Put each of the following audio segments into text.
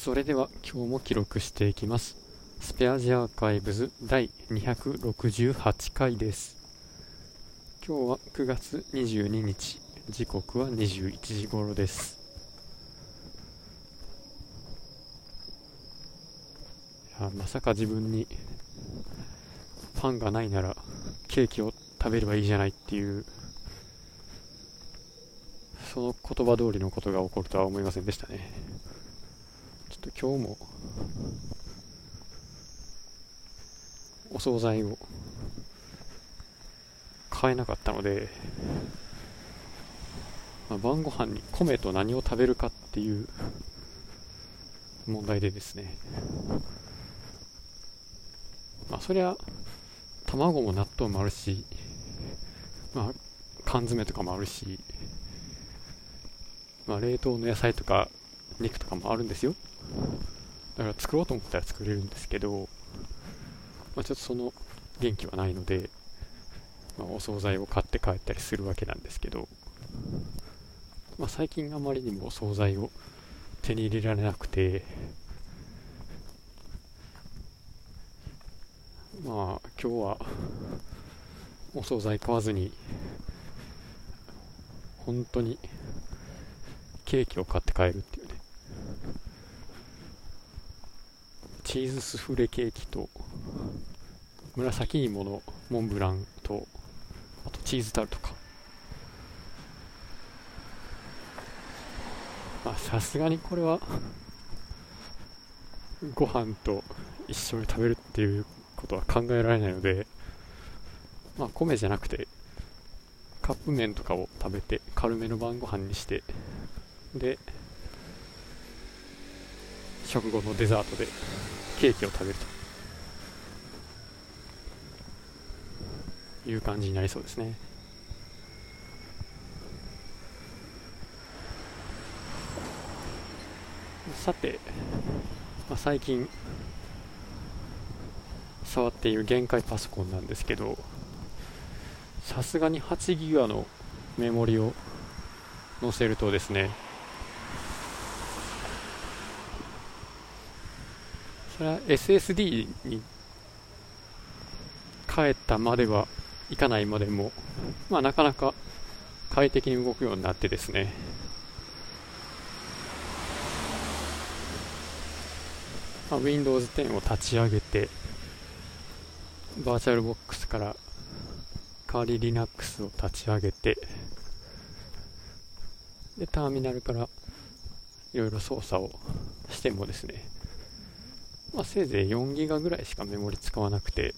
それでは今日も記録していきます。スペアジアーカイブズ第268回です。今日は9月22日。時刻は21時頃です。いやまさか自分にパンがないならケーキを食べればいいじゃないっていうその言葉通りのことが起こるとは思いませんでしたね。と今日も。お惣菜を。買えなかったので、まあ、晩ご飯に米と何を食べるかっていう。問題でですね。まあそりゃ卵も納豆もあるし。まあ缶詰とかもあるし。まあ冷凍の野菜とか肉とかもあるんですよ。だから作ろうと思ったら作れるんですけど、まあ、ちょっとその元気はないので、まあ、お惣菜を買って帰ったりするわけなんですけど、まあ、最近あまりにもお惣菜を手に入れられなくてまあ今日はお惣菜買わずに本当にケーキを買って帰るっていうねチーズスフレケーキと紫芋のモンブランとあとチーズタルトか。まあさすがにこれはご飯と一緒に食べるっていうことは考えられないのでまあ米じゃなくてカップ麺とかを食べて軽めの晩ご飯にしてで食後のデザートでケーキを食べるという感じになりそうですね。さて、まあ、最近触っている限界パソコンなんですけどさすがに8ギガのメモリを載せるとですねそれは SSD に変えたまではいかないまでも、まあ、なかなか快適に動くようになってですね。まあ、Windows 10を立ち上げてバーチャルボックスから代わり Linux を立ち上げてでターミナルからいろいろ操作をしてもですね、まあ、せいぜい4ギガぐらいしかメモリ使わなくて。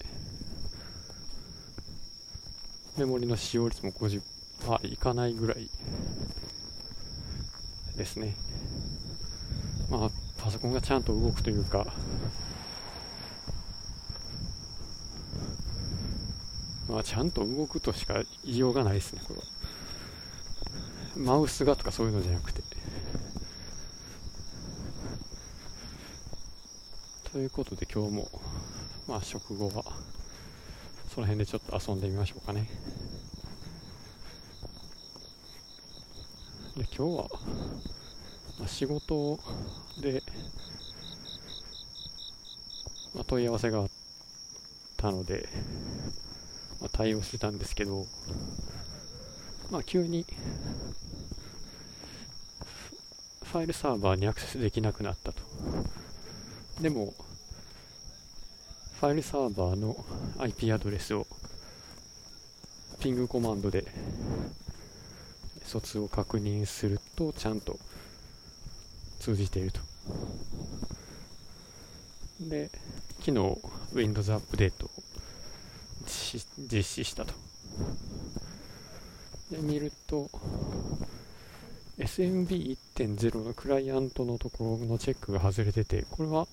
メモリの使用率も50%いかないぐらいですね。まあパソコンがちゃんと動くというか。まあちゃんと動くとしか言いようがないですねこれは。マウスがとかそういうのじゃなくて。ということで今日もまあ食後はその辺でちょっと遊んでみましょうかね。で今日は、まあ、仕事で、まあ、問い合わせがあったので、まあ、対応してたんですけどまあ急にファイルサーバーにアクセスできなくなったと。でもファイルサーバーの IP アドレスをピングコマンドで疎通を確認するとちゃんと通じていると。で昨日 Windows アップデートを実施したと。で見ると SMB1.0 のクライアントのところのチェックが外れててこれは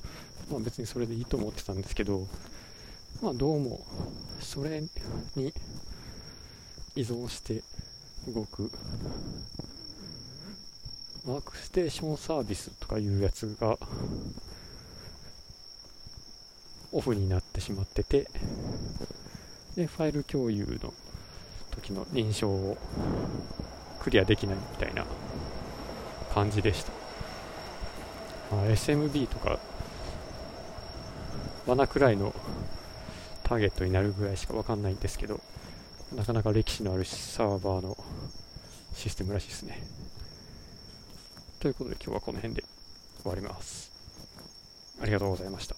まあ別にそれでいいと思ってたんですけどまあどうもそれに依存して動くワークステーションサービスとかいうやつがオフになってしまっててでファイル共有の時の認証をクリアできないみたいな感じでした。まあ、SMB とか罠くらいのターゲットになるぐらいしかわかんないんですけどなかなか歴史のあるサーバーのシステムらしいですね。ということで今日はこの辺で終わります。ありがとうございました。